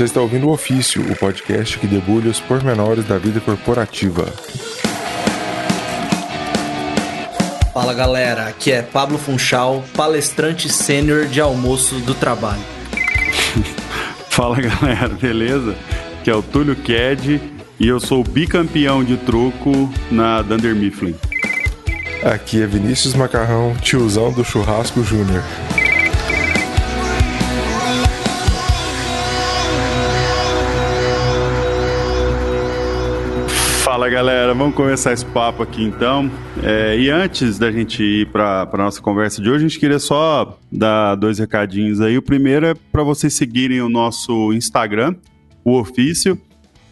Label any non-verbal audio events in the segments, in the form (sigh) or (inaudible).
Você está ouvindo o Ofício, o podcast que debulha os pormenores da vida corporativa. Fala galera, aqui é Pablo Funchal, palestrante sênior de almoço do trabalho. (laughs) Fala galera, beleza? Aqui é o Túlio Ked e eu sou bicampeão de truco na Dunder Mifflin. Aqui é Vinícius Macarrão, tiozão do Churrasco Júnior. Fala galera, vamos começar esse papo aqui então. É, e antes da gente ir para a nossa conversa de hoje, a gente queria só dar dois recadinhos aí. O primeiro é para vocês seguirem o nosso Instagram, o Ofício.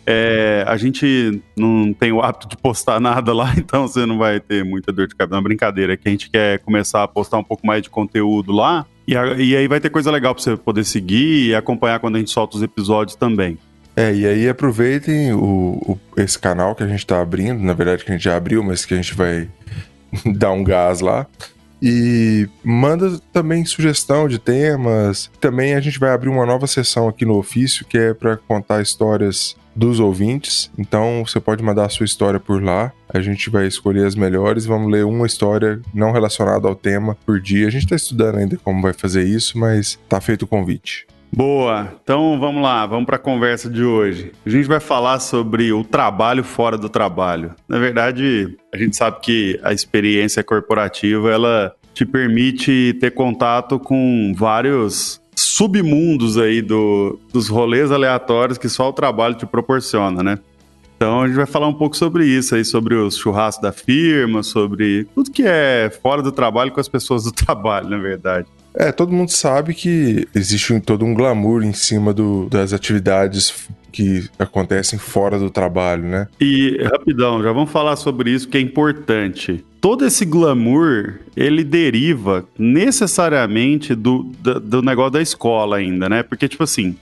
É, a gente não tem o hábito de postar (laughs) nada lá, então você não vai ter muita dor de cabeça. Não, brincadeira, é que a gente quer começar a postar um pouco mais de conteúdo lá. E, a, e aí vai ter coisa legal para você poder seguir e acompanhar quando a gente solta os episódios também. É, e aí aproveitem o, o, esse canal que a gente está abrindo, na verdade que a gente já abriu, mas que a gente vai (laughs) dar um gás lá. E manda também sugestão de temas. Também a gente vai abrir uma nova sessão aqui no ofício que é para contar histórias dos ouvintes. Então você pode mandar a sua história por lá. A gente vai escolher as melhores. Vamos ler uma história não relacionada ao tema por dia. A gente está estudando ainda como vai fazer isso, mas tá feito o convite. Boa, então vamos lá, vamos para a conversa de hoje. A gente vai falar sobre o trabalho fora do trabalho. Na verdade, a gente sabe que a experiência corporativa ela te permite ter contato com vários submundos aí do, dos rolês aleatórios que só o trabalho te proporciona, né? Então a gente vai falar um pouco sobre isso aí, sobre os churrascos da firma, sobre tudo que é fora do trabalho com as pessoas do (laughs) trabalho, na verdade. É, todo mundo sabe que existe todo um glamour em cima do, das atividades que acontecem fora do trabalho, né? E rapidão, já vamos falar sobre isso que é importante. Todo esse glamour, ele deriva necessariamente do, do, do negócio da escola ainda, né? Porque, tipo assim,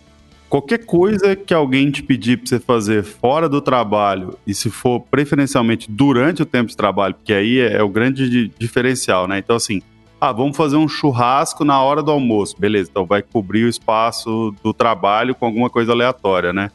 qualquer coisa que alguém te pedir para você fazer fora do trabalho, e se for preferencialmente durante o tempo de trabalho, porque aí é, é o grande diferencial, né? Então, assim, ah, vamos fazer um churrasco na hora do almoço. Beleza, então vai cobrir o espaço do trabalho com alguma coisa aleatória, né?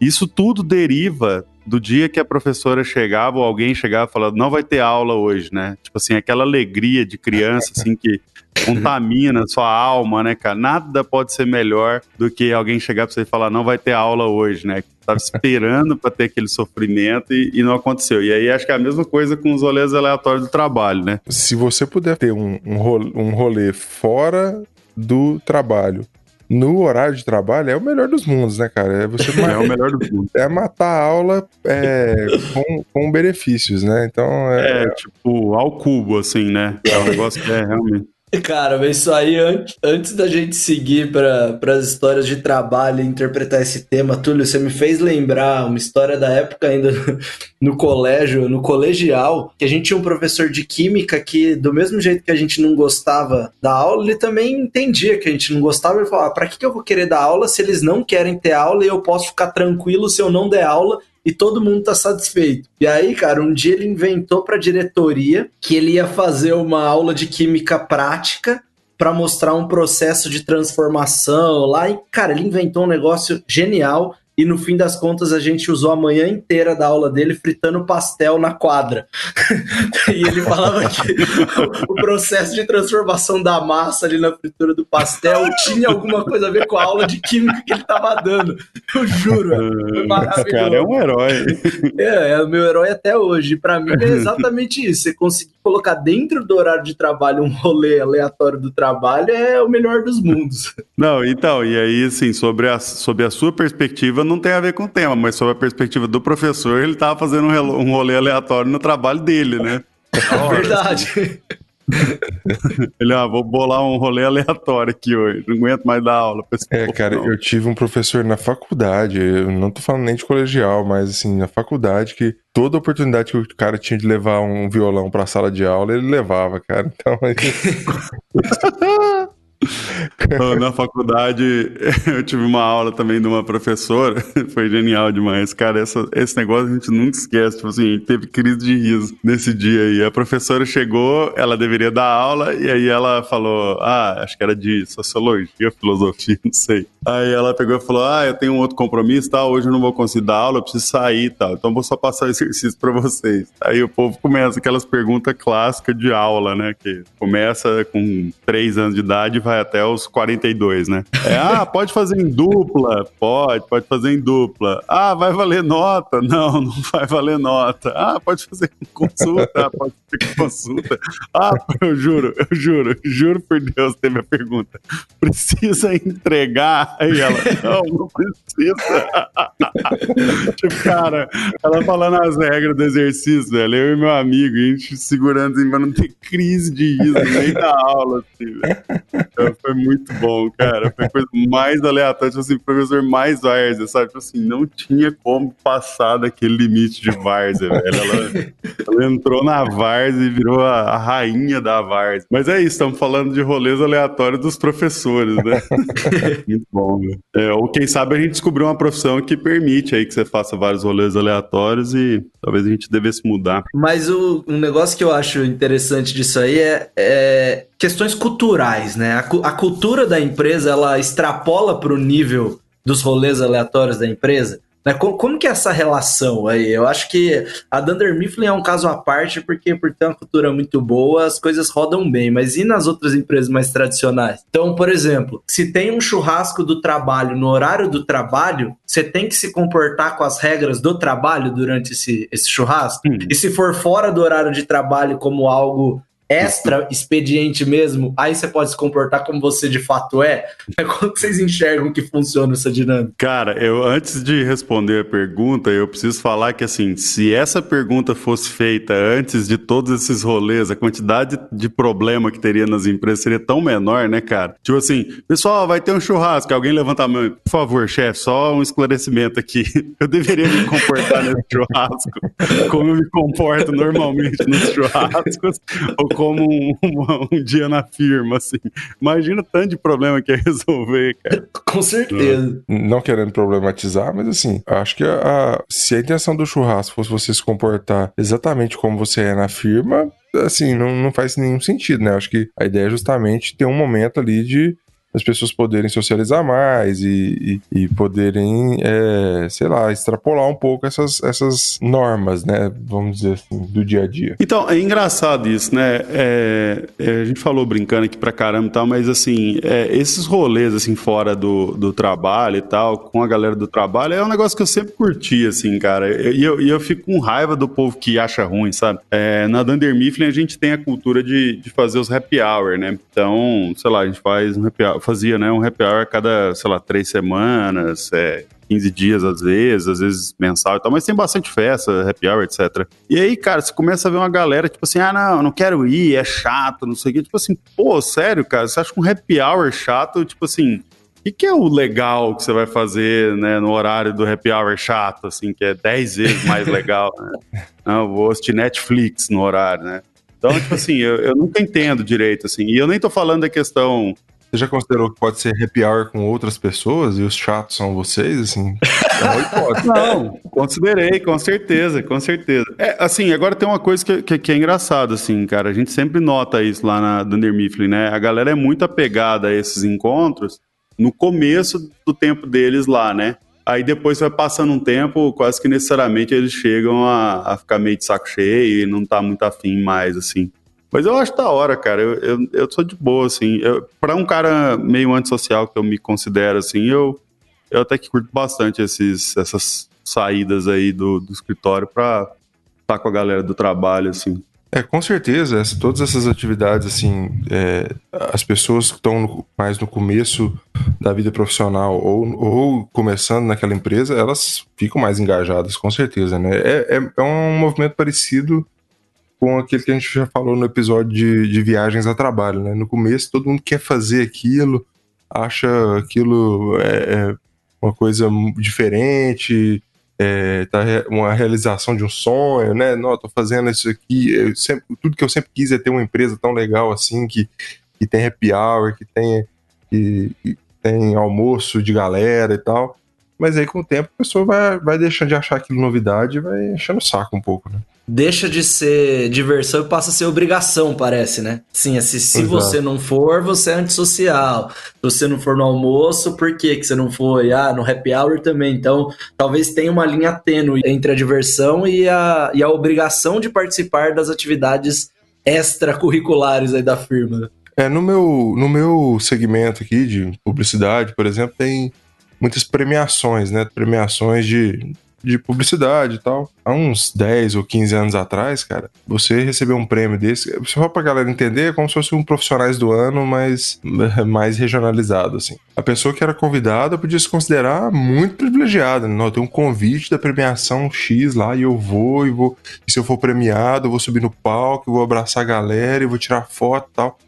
Isso tudo deriva do dia que a professora chegava ou alguém chegava falando, não vai ter aula hoje, né? Tipo assim, aquela alegria de criança, assim, que contamina sua alma, né, cara? Nada pode ser melhor do que alguém chegar pra você e falar, não vai ter aula hoje, né? Tava esperando para ter aquele sofrimento e, e, não aconteceu. E aí acho que é a mesma coisa com os rolês aleatórios do trabalho, né? Se você puder ter um, um, rolê, fora do trabalho no horário de trabalho é o melhor dos mundos, né, cara? É, você (laughs) é o melhor dos mundos. É matar a aula é, com, com, benefícios, né? Então é... é, tipo, ao cubo, assim, né? É um negócio que é realmente. (laughs) Cara, mas isso aí, antes da gente seguir para as histórias de trabalho e interpretar esse tema, Túlio, você me fez lembrar uma história da época ainda (laughs) no colégio, no colegial, que a gente tinha um professor de química que, do mesmo jeito que a gente não gostava da aula, ele também entendia que a gente não gostava. Ele falava: ah, para que eu vou querer dar aula se eles não querem ter aula e eu posso ficar tranquilo se eu não der aula e todo mundo tá satisfeito. E aí, cara, um dia ele inventou para a diretoria que ele ia fazer uma aula de química prática para mostrar um processo de transformação lá e, cara, ele inventou um negócio genial e no fim das contas a gente usou a manhã inteira da aula dele fritando pastel na quadra. (laughs) e ele falava que o processo de transformação da massa ali na fritura do pastel tinha alguma coisa a ver com a aula de química que ele estava dando. Eu juro, foi maravilhoso. Esse cara é um herói. É, é o meu herói até hoje. Para mim é (laughs) exatamente isso. Você conseguir colocar dentro do horário de trabalho um rolê aleatório do trabalho é o melhor dos mundos. Não, então, e aí, assim, sobre a, sobre a sua perspectiva, não tem a ver com o tema, mas sobre a perspectiva do professor, ele estava fazendo um rolê aleatório no trabalho dele, né? É (laughs) verdade. (laughs) Ele, ah, vou bolar um rolê aleatório aqui hoje, não aguento mais dar aula. É, cara, não. eu tive um professor na faculdade, eu não tô falando nem de colegial, mas assim, na faculdade, que toda oportunidade que o cara tinha de levar um violão pra sala de aula, ele levava, cara. Então, aí... (laughs) (laughs) Na faculdade, (laughs) eu tive uma aula também de uma professora, (laughs) foi genial demais. Cara, essa, esse negócio a gente nunca esquece. Tipo assim, teve crise de riso nesse dia aí. A professora chegou, ela deveria dar aula, e aí ela falou: Ah, acho que era de sociologia, filosofia, não sei. Aí ela pegou e falou: Ah, eu tenho um outro compromisso, tal, hoje eu não vou conseguir dar aula, eu preciso sair e tal. Então vou só passar o exercício pra vocês. Aí o povo começa aquelas perguntas clássicas de aula, né? Que começa com 3 anos de idade e vai até os 42, né? É, ah, pode fazer em dupla? Pode, pode fazer em dupla. Ah, vai valer nota? Não, (laughs) não vai valer nota. Ah, pode fazer consulta? Ah, pode fazer consulta. Ah, eu juro, eu juro, juro por Deus, teve a pergunta. Precisa entregar? Aí ela, não, não precisa. (laughs) tipo, cara, ela falando as regras do exercício, velho. Eu e meu amigo, a gente segurando assim pra não ter crise de riso no meio da aula, assim, velho. Então, foi muito bom, cara. Foi a coisa mais aleatória, tipo assim, professor mais várzea, sabe? Tipo assim, não tinha como passar daquele limite de várzea, velho. Ela, ela entrou na várzea e virou a, a rainha da várzea. Mas é isso, estamos falando de rolês aleatórios dos professores, né? (laughs) muito bom, velho. É, ou quem sabe a gente descobriu uma profissão que permite aí que você faça vários rolês aleatórios e talvez a gente devesse mudar. Mas o, um negócio que eu acho interessante disso aí é, é questões culturais, né? A, a cultura da empresa ela extrapola para o nível dos rolês aleatórios da empresa. Né? Como, como, que é essa relação aí? Eu acho que a Dunder Mifflin é um caso à parte, porque por ter uma cultura muito boa, as coisas rodam bem. Mas e nas outras empresas mais tradicionais? Então, por exemplo, se tem um churrasco do trabalho no horário do trabalho, você tem que se comportar com as regras do trabalho durante esse, esse churrasco. Hum. E se for fora do horário de trabalho como algo extra expediente mesmo, aí você pode se comportar como você de fato é. (laughs) Como vocês enxergam que funciona essa dinâmica? Cara, eu antes de responder a pergunta, eu preciso falar que assim, se essa pergunta fosse feita antes de todos esses rolês, a quantidade de problema que teria nas empresas seria tão menor, né, cara? Tipo assim, pessoal, vai ter um churrasco, alguém levanta a mão, por favor, chefe, só um esclarecimento aqui. (laughs) Eu deveria me comportar nesse churrasco como eu me comporto normalmente nos churrascos, ou como um, um, um, dia na firma, assim. Imagina o tanto de problema que é resolver, cara. Com certeza. Não querendo problematizar, mas assim, acho que a, a, se a intenção do churrasco fosse você se comportar exatamente como você é na firma, assim, não, não faz nenhum sentido, né? Acho que a ideia é justamente ter um momento ali de as pessoas poderem socializar mais e, e, e poderem, é, sei lá, extrapolar um pouco essas, essas normas, né? Vamos dizer assim, do dia a dia. Então, é engraçado isso, né? É, é, a gente falou brincando aqui pra caramba e tal, mas assim, é, esses rolês assim fora do, do trabalho e tal, com a galera do trabalho, é um negócio que eu sempre curti, assim, cara. E eu, eu, eu, fico com raiva do povo que acha ruim, sabe? É, na Dunder Mifflin a gente tem a cultura de, de fazer os happy hour, né? Então, sei lá, a gente faz um happy hour fazia, né? Um happy hour a cada, sei lá, três semanas, é, 15 dias às vezes, às vezes mensal e tal, mas tem bastante festa, happy hour, etc. E aí, cara, você começa a ver uma galera, tipo assim, ah, não, não quero ir, é chato, não sei o quê. Tipo assim, pô, sério, cara, você acha que um happy hour chato, tipo assim, o que, que, é o legal que você vai fazer né, no horário do happy hour chato, assim, que é 10 vezes mais legal, né? (laughs) Não, vou assistir Netflix no horário, né? Então, tipo assim, eu, eu nunca entendo direito, assim, e eu nem tô falando da questão você já considerou que pode ser happy hour com outras pessoas e os chatos são vocês, assim? É. (laughs) Não, considerei, com certeza, com certeza. É, assim, agora tem uma coisa que, que, que, é engraçada, assim, cara. A gente sempre nota isso lá na Dunder Mifflin, né? A galera é muito apegada a esses encontros no começo do tempo deles lá, né? Aí depois vai passando um tempo, quase que necessariamente eles chegam a, a ficar meio de saco cheio e não tá muito afim mais, assim. Mas eu acho da hora, cara. Eu, eu, eu sou de boa, assim. Eu, pra um cara meio antissocial que eu me considero, assim, eu, eu até que curto bastante esses, essas saídas aí do, do escritório pra estar tá com a galera do trabalho, assim. É, com certeza, essa, todas essas atividades, assim, é, as pessoas que estão mais no começo da vida profissional ou, ou começando naquela empresa, elas ficam mais engajadas, com certeza, né? É, é, é um movimento parecido com aquele que a gente já falou no episódio de, de viagens a trabalho, né? No começo todo mundo quer fazer aquilo, acha aquilo é, é uma coisa diferente, é, tá uma realização de um sonho, né? Não, tô fazendo isso aqui. Sempre, tudo que eu sempre quis é ter uma empresa tão legal assim que, que tem happy hour, que tem e, e tem almoço de galera e tal. Mas aí com o tempo a pessoa vai, vai deixando de achar aquilo novidade e vai enchendo o saco um pouco, né? Deixa de ser diversão e passa a ser obrigação, parece, né? Sim, assim, se você não for, você é antissocial. Se você não for no almoço, por que, que você não foi? Ah, no happy hour também. Então, talvez tenha uma linha tênue entre a diversão e a, e a obrigação de participar das atividades extracurriculares aí da firma. É, no meu, no meu segmento aqui de publicidade, por exemplo, tem muitas premiações, né? Premiações de, de publicidade e tal. Há uns 10 ou 15 anos atrás, cara, você recebeu um prêmio desse, só pra galera entender, é como se fosse um profissionais do ano, mas (laughs) mais regionalizado, assim. A pessoa que era convidada podia se considerar muito privilegiada, né? Não, tenho um convite da premiação X lá e eu vou, e vou. E se eu for premiado, eu vou subir no palco, eu vou abraçar a galera e vou tirar foto e tal.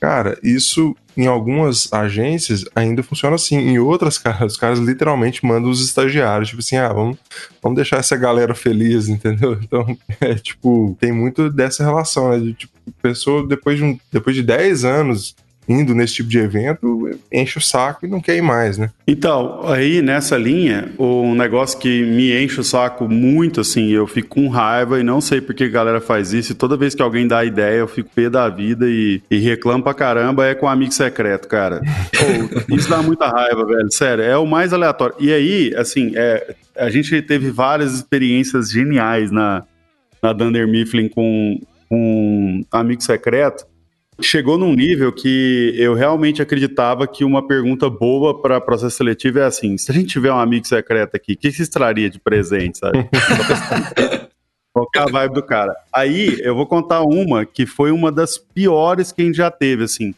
Cara, isso em algumas agências ainda funciona assim. Em outras, cara, os caras literalmente mandam os estagiários, tipo assim, ah, vamos, vamos deixar essa galera feliz, (laughs) entendeu? Então, (laughs) é tipo, tem muito dessa relação, né? De, tipo, pessoa, depois de, um, depois de 10 anos indo nesse tipo de evento, enche o saco e não quer ir mais, né? Então, aí nessa linha, um negócio que me enche o saco muito, assim, eu fico com raiva e não sei por que a galera faz isso, e toda vez que alguém dá ideia, eu fico pé da vida e, e reclamo pra caramba, é com amigo secreto, cara. Pô, (laughs) isso dá muita raiva, velho, sério, é o mais aleatório. E aí, assim, é, a gente teve várias experiências geniais na, na Dunder Mifflin com, com um amigo secreto, chegou num nível que eu realmente acreditava que uma pergunta boa para processo seletivo é assim: se a gente tiver um amigo secreto aqui, o que você traria de presente, sabe? (laughs) Qual é a vibe do cara? Aí eu vou contar uma que foi uma das piores que a gente já teve, assim.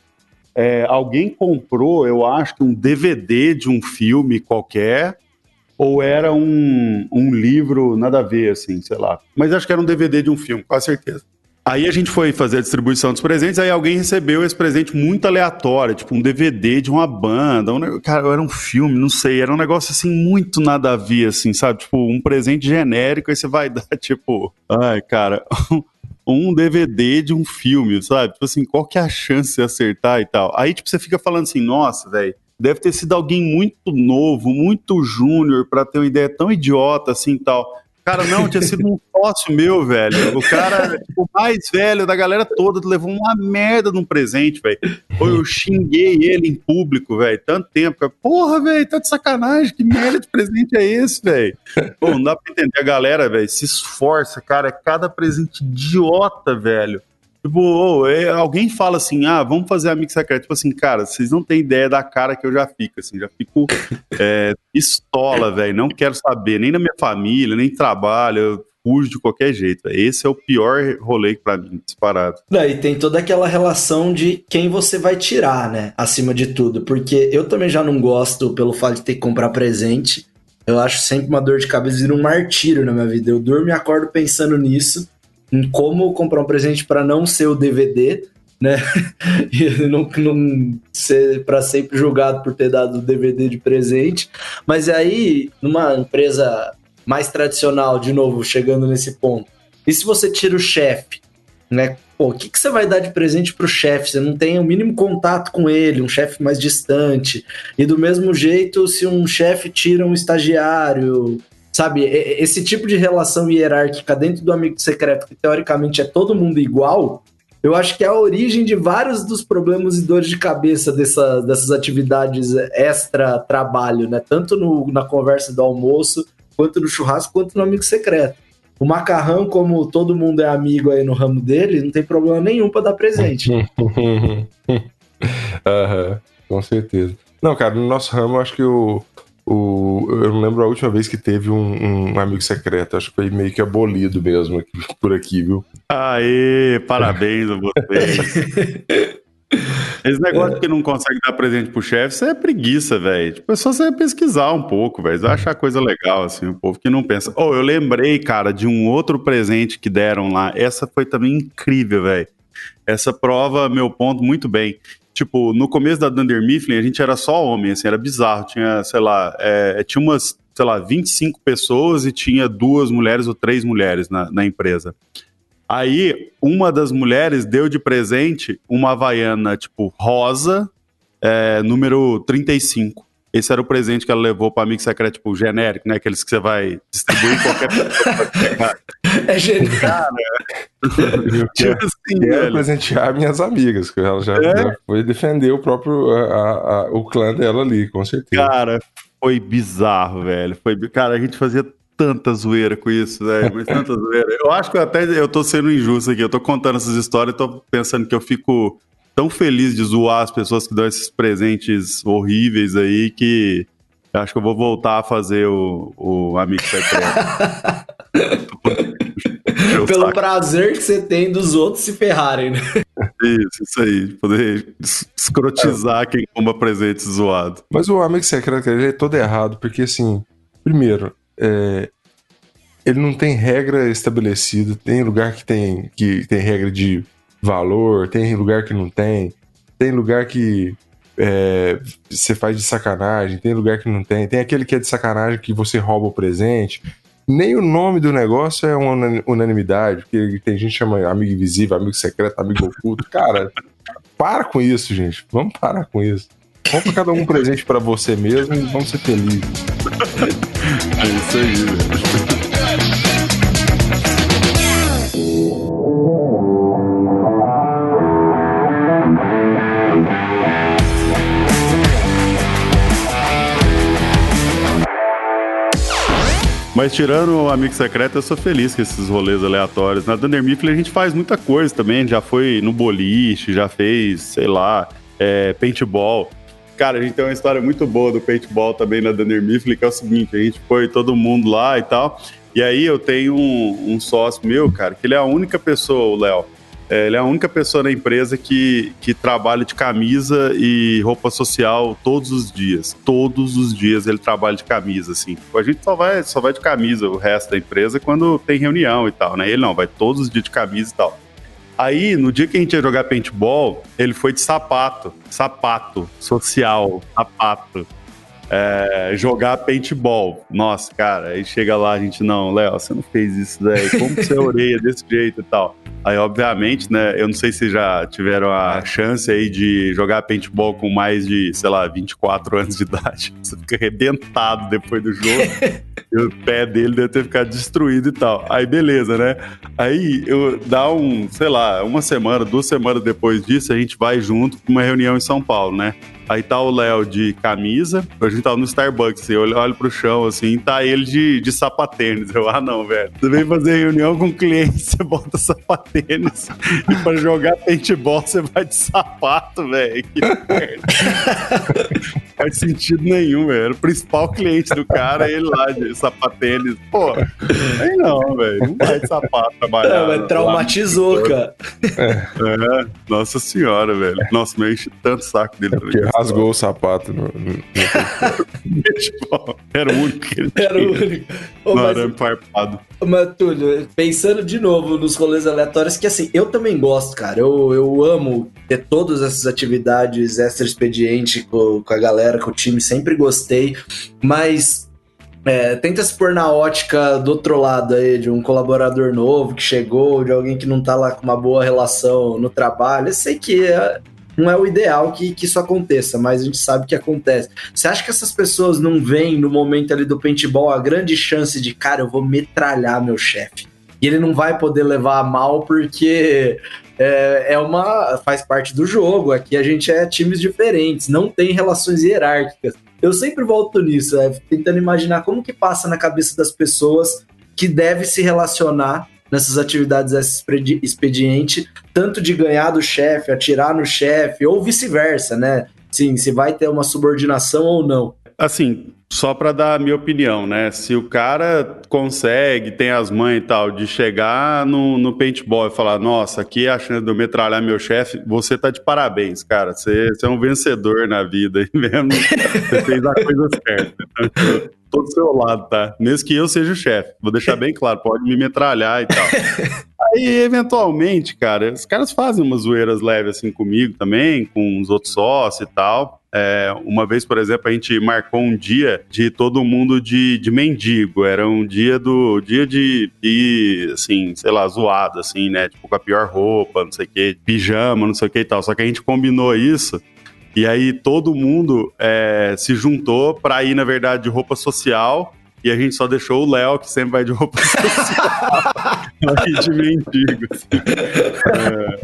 É, alguém comprou, eu acho que um DVD de um filme qualquer, ou era um, um livro, nada a ver, assim, sei lá. Mas acho que era um DVD de um filme, com certeza. Aí a gente foi fazer a distribuição dos presentes, aí alguém recebeu esse presente muito aleatório, tipo um DVD de uma banda, um, cara, era um filme, não sei, era um negócio assim muito nada a ver, assim, sabe? Tipo, um presente genérico, aí você vai (laughs) dar, tipo, ai, cara, (laughs) um DVD de um filme, sabe? Tipo assim, qual que é a chance de acertar e tal? Aí, tipo, você fica falando assim, nossa, velho, deve ter sido alguém muito novo, muito júnior, para ter uma ideia tão idiota assim e tal. Cara, não, tinha sido um sócio meu, velho. O cara, o mais velho da galera toda, levou uma merda num presente, velho. Eu xinguei ele em público, velho, tanto tempo. Porra, velho, tá de sacanagem, que merda de presente é esse, velho? Pô, não dá pra entender. A galera, velho, se esforça, cara. É cada presente idiota, velho. Tipo, é, alguém fala assim, ah, vamos fazer amigo secreto. Tipo assim, cara, vocês não têm ideia da cara que eu já fico, assim, já fico é, pistola, velho. Não quero saber, nem da minha família, nem trabalho, eu fujo de qualquer jeito. Véio. Esse é o pior rolê para mim, disparado. Não, e tem toda aquela relação de quem você vai tirar, né, acima de tudo. Porque eu também já não gosto pelo fato de ter que comprar presente. Eu acho sempre uma dor de cabeça e um martírio na minha vida. Eu durmo e acordo pensando nisso como comprar um presente para não ser o DVD, né? (laughs) e não, não ser para sempre julgado por ter dado o DVD de presente. Mas aí, numa empresa mais tradicional, de novo, chegando nesse ponto, e se você tira o chefe, né? Pô, o que, que você vai dar de presente pro chefe? Você não tem o mínimo contato com ele, um chefe mais distante. E do mesmo jeito, se um chefe tira um estagiário, Sabe, esse tipo de relação hierárquica dentro do amigo secreto, que teoricamente é todo mundo igual, eu acho que é a origem de vários dos problemas e dores de cabeça dessa, dessas atividades extra-trabalho, né? Tanto no, na conversa do almoço, quanto no churrasco, quanto no amigo secreto. O macarrão, como todo mundo é amigo aí no ramo dele, não tem problema nenhum para dar presente. (laughs) uhum, com certeza. Não, cara, no nosso ramo, acho que o, o, eu não lembro a última vez que teve um, um, amigo secreto. Acho que foi meio que abolido mesmo (laughs) por aqui, viu? Aê, parabéns a vocês. (laughs) Esse negócio é. que não consegue dar presente pro chefe, isso é preguiça, velho. Tipo, é só você pesquisar um pouco, velho. Você vai achar coisa legal, assim, o povo que não pensa. Oh, eu lembrei, cara, de um outro presente que deram lá. Essa foi também incrível, velho. Essa prova meu ponto muito bem tipo, no começo da Dunder Mifflin, a gente era só homem, assim, era bizarro. Tinha, sei lá, é, tinha umas, sei lá, 25 pessoas e tinha duas mulheres ou três mulheres na, na empresa. Aí, uma das mulheres deu de presente uma havaiana, tipo, rosa, é, número 35. Esse era o presente que ela levou para amigo secreto, tipo, genérico, né? Aqueles que você vai distribuir em qualquer pessoa. (laughs) é genérico. (laughs) Eu quero, tipo assim, quero presentear minhas amigas, que ela já, é? já foi defender o próprio a, a, o clã dela ali, com certeza. Cara, foi bizarro, velho. Foi, cara, a gente fazia tanta zoeira com isso, velho. Mas tanta zoeira. Eu acho que até eu tô sendo injusto aqui. Eu tô contando essas histórias e tô pensando que eu fico tão feliz de zoar as pessoas que dão esses presentes horríveis aí que acho que eu vou voltar a fazer o, o Amigo Secreto. (laughs) Pelo saco. prazer que você tem dos outros se ferrarem, né? Isso, isso aí. Poder escrotizar é. quem compra presente zoado. Mas o Amigo Secreto ele é todo errado, porque assim, primeiro, é, ele não tem regra estabelecida, tem lugar que tem, que tem regra de valor, tem lugar que não tem, tem lugar que é, você faz de sacanagem, tem lugar que não tem, tem aquele que é de sacanagem que você rouba o presente. Nem o nome do negócio é uma unanimidade, porque tem gente que chama amigo invisível, amigo secreto, amigo oculto. Cara, para com isso, gente. Vamos parar com isso. Compra cada um presente para você mesmo e vamos ser felizes. É isso aí, velho. Mas tirando o Amigo Secreto, eu sou feliz com esses rolês aleatórios. Na Dunder Mifflin a gente faz muita coisa também. Já foi no boliche, já fez, sei lá, é, paintball. Cara, a gente tem uma história muito boa do paintball também na Dunder Mifflin, que é o seguinte, a gente foi todo mundo lá e tal. E aí eu tenho um, um sócio meu, cara, que ele é a única pessoa, o Léo, é, ele é a única pessoa na empresa que, que trabalha de camisa e roupa social todos os dias. Todos os dias ele trabalha de camisa, assim. A gente só vai, só vai de camisa o resto da empresa quando tem reunião e tal, né? Ele não, vai todos os dias de camisa e tal. Aí, no dia que a gente ia jogar paintball, ele foi de sapato. Sapato. Social. Sapato. É, jogar paintball. Nossa, cara, aí chega lá, a gente, não, Léo, você não fez isso, velho. Como você orelha desse jeito e tal? Aí, obviamente, né, eu não sei se já tiveram a chance aí de jogar paintball com mais de, sei lá, 24 (laughs) anos de idade. Você fica arrebentado depois do jogo. (laughs) e o pé dele deve ter ficado destruído e tal. Aí, beleza, né? Aí, eu dá um, sei lá, uma semana, duas semanas depois disso, a gente vai junto para uma reunião em São Paulo, né? Aí tá o Léo de camisa. A gente tava no Starbucks, eu olho, olho pro chão, assim, tá ele de, de sapatênis. Eu, ah, não, velho. Você vem fazer reunião com cliente, (laughs) você bota sapatênis. e pra jogar paintball, você vai de sapato, velho. Que merda. (laughs) faz sentido nenhum, velho. O principal cliente do cara é ele lá de sapatênis. Pô, aí não, velho. Não vai de sapato trabalhar. É, traumatizou, lá. cara. É. é. Nossa senhora, velho. Nossa, me enche tanto saco dele. É rasgou o sapato no. no... era o único que ele Era o único. Não, mas, era farpado. Mas, Túlio, pensando de novo nos rolês aleatórios, que assim, eu também gosto, cara. Eu, eu amo ter todas essas atividades extra-expediente com, com a galera, com o time, sempre gostei. Mas é, tenta se pôr na ótica do outro lado aí, de um colaborador novo que chegou, de alguém que não tá lá com uma boa relação no trabalho. Eu sei que é, não é o ideal que, que isso aconteça, mas a gente sabe que acontece. Você acha que essas pessoas não veem no momento ali do paintball a grande chance de, cara, eu vou metralhar meu chefe? E ele não vai poder levar a mal porque é, é uma. faz parte do jogo. Aqui a gente é times diferentes, não tem relações hierárquicas. Eu sempre volto nisso, é, tentando imaginar como que passa na cabeça das pessoas que deve se relacionar nessas atividades expediente, tanto de ganhar do chefe, atirar no chefe, ou vice-versa, né? Sim, se vai ter uma subordinação ou não. Assim, só para dar a minha opinião, né? Se o cara consegue, tem as mães e tal, de chegar no, no paintball e falar: Nossa, aqui é a chance de eu metralhar meu chefe, você tá de parabéns, cara. Você, você é um vencedor na vida (laughs) mesmo. Você fez a coisa certa. Tô do seu lado, tá? Mesmo que eu seja o chefe. Vou deixar bem claro, pode me metralhar e tal. (laughs) Aí, eventualmente, cara, os caras fazem umas zoeiras leves assim comigo também, com os outros sócios e tal. É, uma vez, por exemplo, a gente marcou um dia de todo mundo de, de mendigo. Era um dia do dia de ir, assim, sei lá, zoado, assim, né? Tipo, com a pior roupa, não sei o quê, pijama, não sei o que e tal. Só que a gente combinou isso E aí todo mundo é, se juntou para ir, na verdade, de roupa social. E a gente só deixou o Léo, que sempre vai de roupa (laughs) social. de mendigo. Assim. É.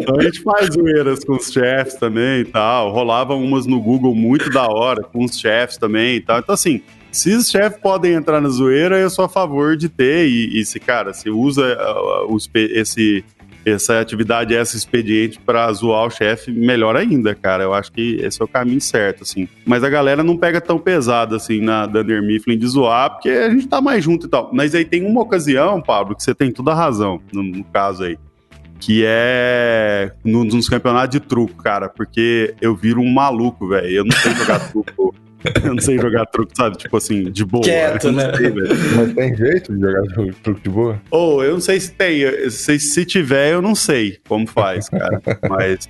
Então a gente faz zoeiras com os chefes também e tal. Rolavam umas no Google muito da hora, com os chefes também e tal. Então, assim, se os chefes podem entrar na zoeira, eu sou a favor de ter. E, e se, cara, se usa uh, uh, esse essa atividade, esse expediente para zoar o chefe, melhor ainda, cara. Eu acho que esse é o caminho certo, assim. Mas a galera não pega tão pesado, assim, na Dunder Mifflin de zoar, porque a gente tá mais junto e tal. Mas aí tem uma ocasião, Pablo, que você tem toda a razão, no, no caso aí. Que é nos campeonatos de truco, cara, porque eu viro um maluco, velho. Eu não sei jogar (laughs) truco eu (laughs) não sei jogar truco, sabe? Tipo assim, de boa. Quieto, né? Sei, Mas tem jeito de jogar truco de boa? Ou, oh, eu não sei se tem. Se, se tiver, eu não sei como faz, cara. (laughs) Mas,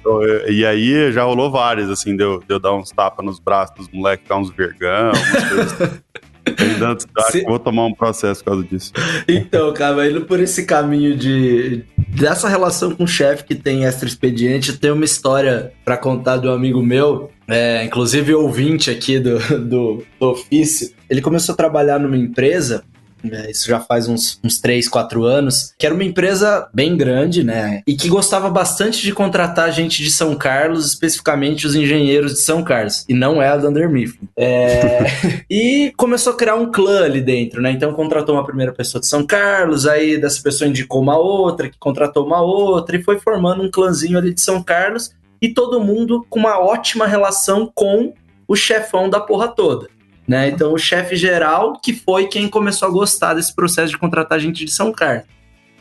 e aí já rolou várias, assim, de eu, de eu dar uns tapas nos braços dos moleques, dar uns vergão, umas coisas assim. (laughs) Ainda Se... vou tomar um processo por causa disso. Então, cara, indo por esse caminho de dessa relação com o chefe que tem extra expediente, tem uma história para contar um amigo meu, é, inclusive ouvinte aqui do, do, do ofício. Ele começou a trabalhar numa empresa? Isso já faz uns, uns 3, 4 anos, que era uma empresa bem grande, né? E que gostava bastante de contratar gente de São Carlos, especificamente os engenheiros de São Carlos. E não é a Dunder Mifflin. É... (laughs) e começou a criar um clã ali dentro, né? Então contratou uma primeira pessoa de São Carlos, aí dessa pessoa indicou uma outra, que contratou uma outra, e foi formando um clãzinho ali de São Carlos. E todo mundo com uma ótima relação com o chefão da porra toda. Né? Então, o chefe geral, que foi quem começou a gostar desse processo de contratar gente de São Carlos.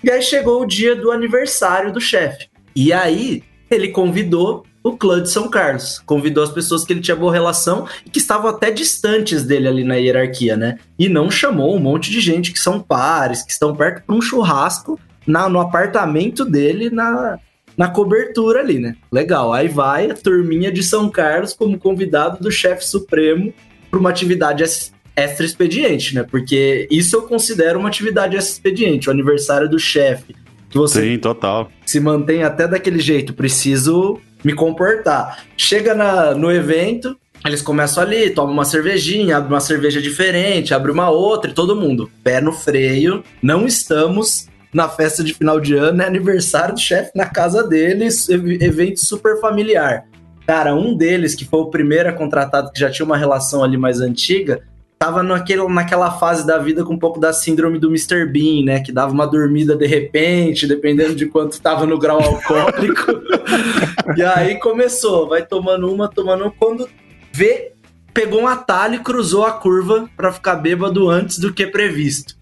E aí chegou o dia do aniversário do chefe. E aí, ele convidou o clã de São Carlos. Convidou as pessoas que ele tinha boa relação e que estavam até distantes dele ali na hierarquia, né? E não chamou um monte de gente que são pares, que estão perto para um churrasco na, no apartamento dele na, na cobertura ali, né? Legal. Aí vai a turminha de São Carlos como convidado do chefe supremo para uma atividade extra expediente, né? Porque isso eu considero uma atividade extra expediente, o aniversário do chefe. Que você Sim, total. Se mantém até daquele jeito, preciso me comportar. Chega na, no evento, eles começam ali, tomam uma cervejinha, abre uma cerveja diferente, abre uma outra e todo mundo, pé no freio, não estamos na festa de final de ano, é aniversário do chefe na casa deles, evento super familiar. Cara, um deles, que foi o primeiro a contratado, que já tinha uma relação ali mais antiga, tava naquele, naquela fase da vida com um pouco da síndrome do Mr. Bean, né? Que dava uma dormida de repente, dependendo de quanto tava no grau alcoólico. (laughs) e aí começou, vai tomando uma, tomando uma. Quando vê, pegou um atalho e cruzou a curva para ficar bêbado antes do que previsto.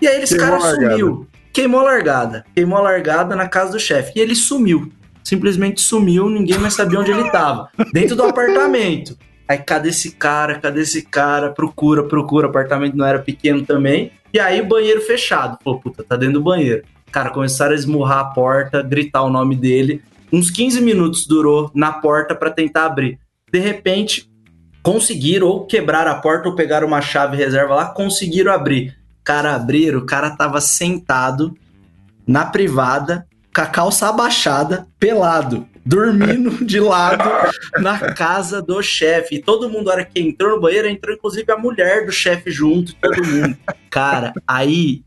E aí esse cara sumiu. Queimou a largada. Queimou a largada na casa do chefe. E ele sumiu simplesmente sumiu, ninguém mais sabia onde ele estava. Dentro do apartamento. Aí, cadê esse cara? Cadê esse cara? Procura, procura. O apartamento não era pequeno também. E aí, banheiro fechado. Pô, puta, tá dentro do banheiro. Cara, começaram a esmurrar a porta, gritar o nome dele. Uns 15 minutos durou na porta para tentar abrir. De repente, conseguiram ou quebrar a porta ou pegar uma chave reserva lá, conseguiram abrir. Cara, abriram, o cara tava sentado na privada, com a calça abaixada, pelado, dormindo (laughs) de lado na casa do chefe. E todo mundo, na hora que entrou no banheiro, entrou inclusive a mulher do chefe junto, todo mundo. Cara, aí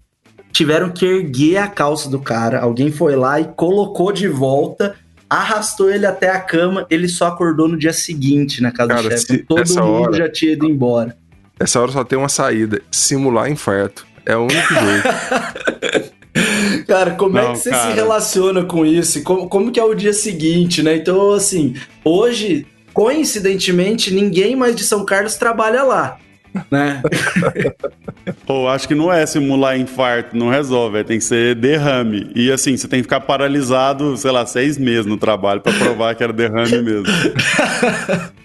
tiveram que erguer a calça do cara. Alguém foi lá e colocou de volta, arrastou ele até a cama. Ele só acordou no dia seguinte na casa cara, do chefe. Todo mundo hora, já tinha ido embora. Essa hora só tem uma saída: simular infarto. É o único jeito. (laughs) Cara, como Não, é que você cara. se relaciona com isso? Como, como que é o dia seguinte, né? Então, assim, hoje, coincidentemente, ninguém mais de São Carlos trabalha lá. Né? (laughs) Pô, acho que não é simular infarto, não resolve, é, tem que ser derrame. E assim, você tem que ficar paralisado, sei lá, seis meses no trabalho para provar que era derrame mesmo. (laughs)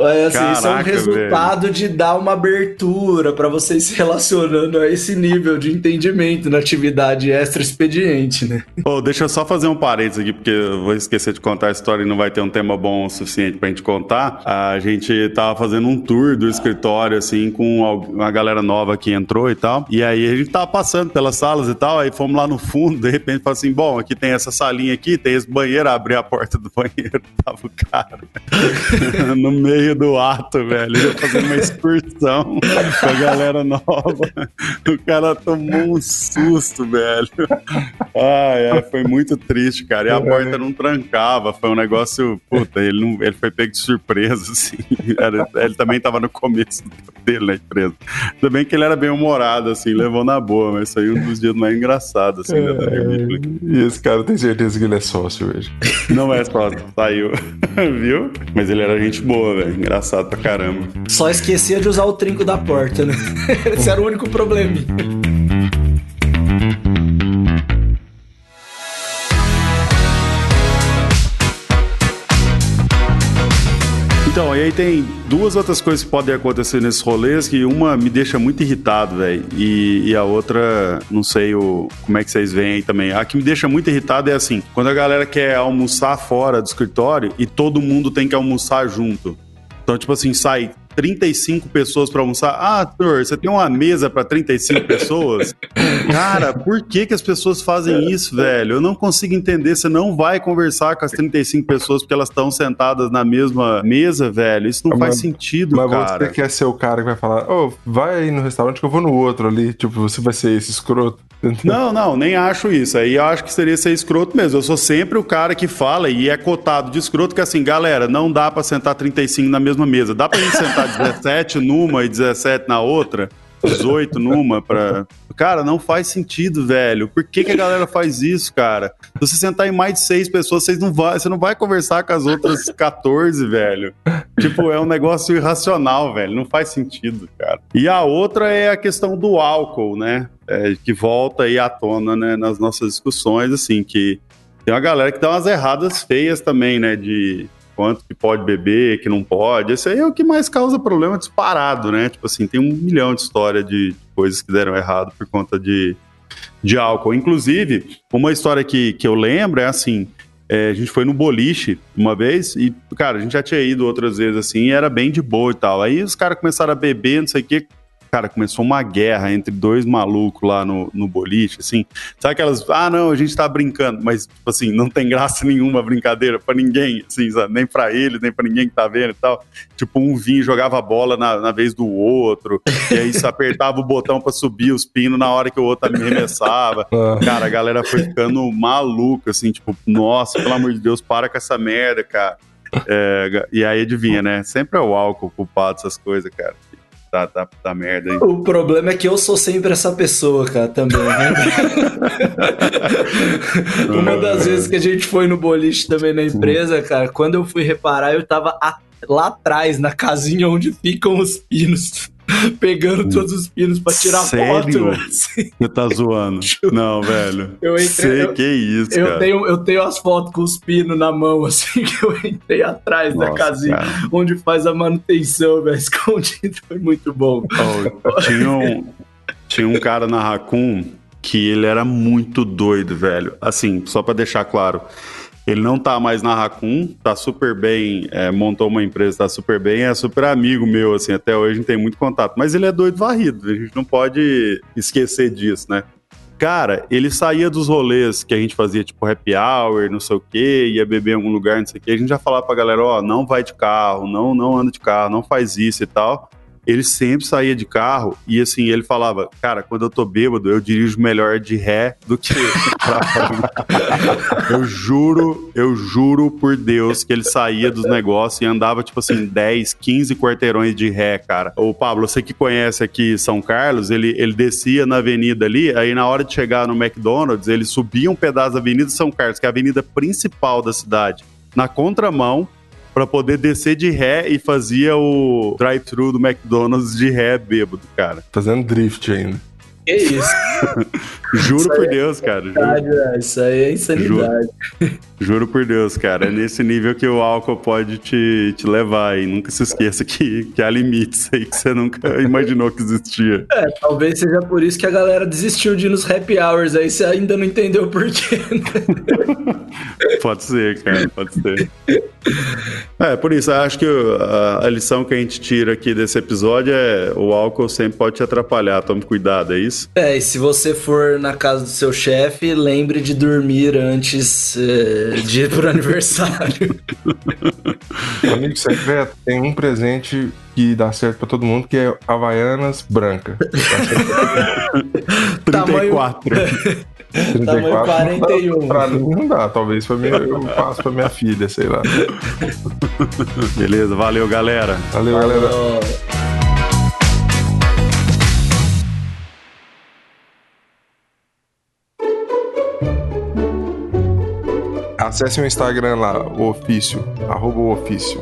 É, assim, Caraca, isso é um resultado velho. de dar uma abertura para vocês se relacionando a esse nível de entendimento na atividade extra-expediente, né? Oh, deixa eu só fazer um parênteses aqui, porque eu vou esquecer de contar a história e não vai ter um tema bom o suficiente pra gente contar. A gente tava fazendo um tour do escritório, assim, com uma galera nova que entrou e tal. E aí a gente tava passando pelas salas e tal, aí fomos lá no fundo, de repente falou assim: bom, aqui tem essa salinha aqui, tem esse banheiro, abri a porta do (laughs) banheiro, tava o cara (laughs) no meio do ato, velho, ia fazer uma excursão com a galera nova. O cara tomou um susto, velho. Ai, ai, foi muito triste, cara. E a porta não trancava, foi um negócio. Puta, ele, não, ele foi pego de surpresa, assim. Era, ele também tava no começo dele na empresa. Ainda bem que ele era bem humorado, assim, levou na boa, mas foi um dos dias mais engraçados, assim, da Daniel E esse cara tem certeza que ele é sócio hoje. Não é sócio, saiu. (laughs) Viu? Mas ele era gente boa, velho. Engraçado pra caramba. Só esquecia de usar o trinco da porta, né? (laughs) Esse era o único problema. Então, e aí tem duas outras coisas que podem acontecer nesses rolês, que uma me deixa muito irritado, velho, e, e, a outra, não sei o, como é que vocês veem aí também. A que me deixa muito irritado é assim, quando a galera quer almoçar fora do escritório e todo mundo tem que almoçar junto. Então, tipo assim, sai 35 pessoas para almoçar. Ah, senhor, você tem uma mesa para 35 pessoas? Cara, por que, que as pessoas fazem isso, velho? Eu não consigo entender. Você não vai conversar com as 35 pessoas porque elas estão sentadas na mesma mesa, velho. Isso não mas, faz sentido, mas cara. Mas você quer ser o cara que vai falar, ô, oh, vai aí no restaurante que eu vou no outro ali. Tipo, você vai ser esse escroto. Não, não, nem acho isso. Aí eu acho que seria ser escroto mesmo. Eu sou sempre o cara que fala e é cotado de escroto que assim, galera, não dá para sentar 35 na mesma mesa. Dá pra gente sentar 17 numa e 17 na outra? 18 numa para. Cara, não faz sentido, velho. Por que, que a galera faz isso, cara? Se você sentar em mais de seis pessoas, não vai, você não vai conversar com as outras 14, velho. Tipo, é um negócio irracional, velho. Não faz sentido, cara. E a outra é a questão do álcool, né? É, que volta aí à tona, né, nas nossas discussões, assim, que tem uma galera que dá umas erradas feias também, né? De quanto que pode beber, que não pode. Esse aí é o que mais causa problema disparado, né? Tipo assim, tem um milhão de história de coisas que deram errado por conta de, de álcool. Inclusive, uma história que, que eu lembro é assim. É, a gente foi no boliche uma vez e, cara, a gente já tinha ido outras vezes assim, era bem de boa e tal. Aí os caras começaram a beber, não sei o que, cara, começou uma guerra entre dois malucos lá no, no boliche, assim. Sabe aquelas, ah, não, a gente tá brincando, mas, tipo assim, não tem graça (laughs) nenhuma a brincadeira pra ninguém, assim, sabe? nem pra eles, nem pra ninguém que tá vendo e tal. Tipo, um vinha e jogava a bola na, na vez do outro, e aí se apertava o botão pra subir os pinos na hora que o outro arremessava. (laughs) Ah. cara, a galera foi ficando maluca, assim, tipo, nossa, pelo amor de Deus, para com essa merda, cara. É, e aí adivinha, né? Sempre é o álcool culpado dessas coisas, cara da, da, da merda. Hein? O problema é que eu sou sempre essa pessoa, cara, também. Né? (laughs) Uma das vezes que a gente foi no boliche também na empresa, cara, quando eu fui reparar, eu tava lá atrás, na casinha onde ficam os pinos. (laughs) pegando todos os pinos pra tirar Sério? foto. Assim. Você tá zoando. (laughs) Não, velho. Eu entrei. Sei, eu, que isso, eu cara. Tenho, eu tenho as fotos com os pinos na mão, (laughs) assim, que eu entrei atrás Nossa, da casinha cara. onde faz a manutenção, velho. Escondido. Foi muito bom. Oh, tinha, um, tinha um cara na Raccoon que ele era muito doido, velho. Assim, só pra deixar claro. Ele não tá mais na Raccoon, tá super bem, é, montou uma empresa, tá super bem, é super amigo meu, assim, até hoje a gente tem muito contato. Mas ele é doido varrido, a gente não pode esquecer disso, né? Cara, ele saía dos rolês que a gente fazia, tipo happy hour, não sei o quê, ia beber em algum lugar, não sei o quê. A gente já falava pra galera, ó, oh, não vai de carro, não, não anda de carro, não faz isso e tal ele sempre saía de carro e assim, ele falava, cara, quando eu tô bêbado, eu dirijo melhor de ré do que Eu (laughs) juro, eu juro por Deus que ele saía dos negócios e andava, tipo assim, 10, 15 quarteirões de ré, cara. O Pablo, você que conhece aqui São Carlos, ele, ele descia na avenida ali, aí na hora de chegar no McDonald's, ele subia um pedaço da Avenida São Carlos, que é a avenida principal da cidade, na contramão, para poder descer de ré e fazia o drive-thru do McDonald's de ré bêbado, cara. Fazendo drift ainda. Que isso? (laughs) Juro Isso por aí Deus, cara. Juro, Isso aí é insanidade. juro por Deus, cara. É nesse nível que o álcool pode te, te levar. E nunca se esqueça que, que há limites aí que você nunca (laughs) imaginou que existia. É, talvez seja por isso que a galera desistiu de ir nos happy hours aí, você ainda não entendeu por quê. né? (laughs) Pode ser, cara, pode ser. É, por isso, acho que a, a lição que a gente tira aqui desse episódio é o álcool sempre pode te atrapalhar, tome cuidado, é isso? É, e se você for na casa do seu chefe, lembre de dormir antes eh, de ir pro (laughs) aniversário. Amigo secreto, tem um presente que dá certo pra todo mundo, que é Havaianas branca. (laughs) 34. Tamanho 41. (laughs) Pra mim não dá, talvez pra mim eu passo pra minha filha, sei lá. Beleza, valeu, galera. Valeu, galera. Acesse o Instagram lá, o ofício, arroba o ofício.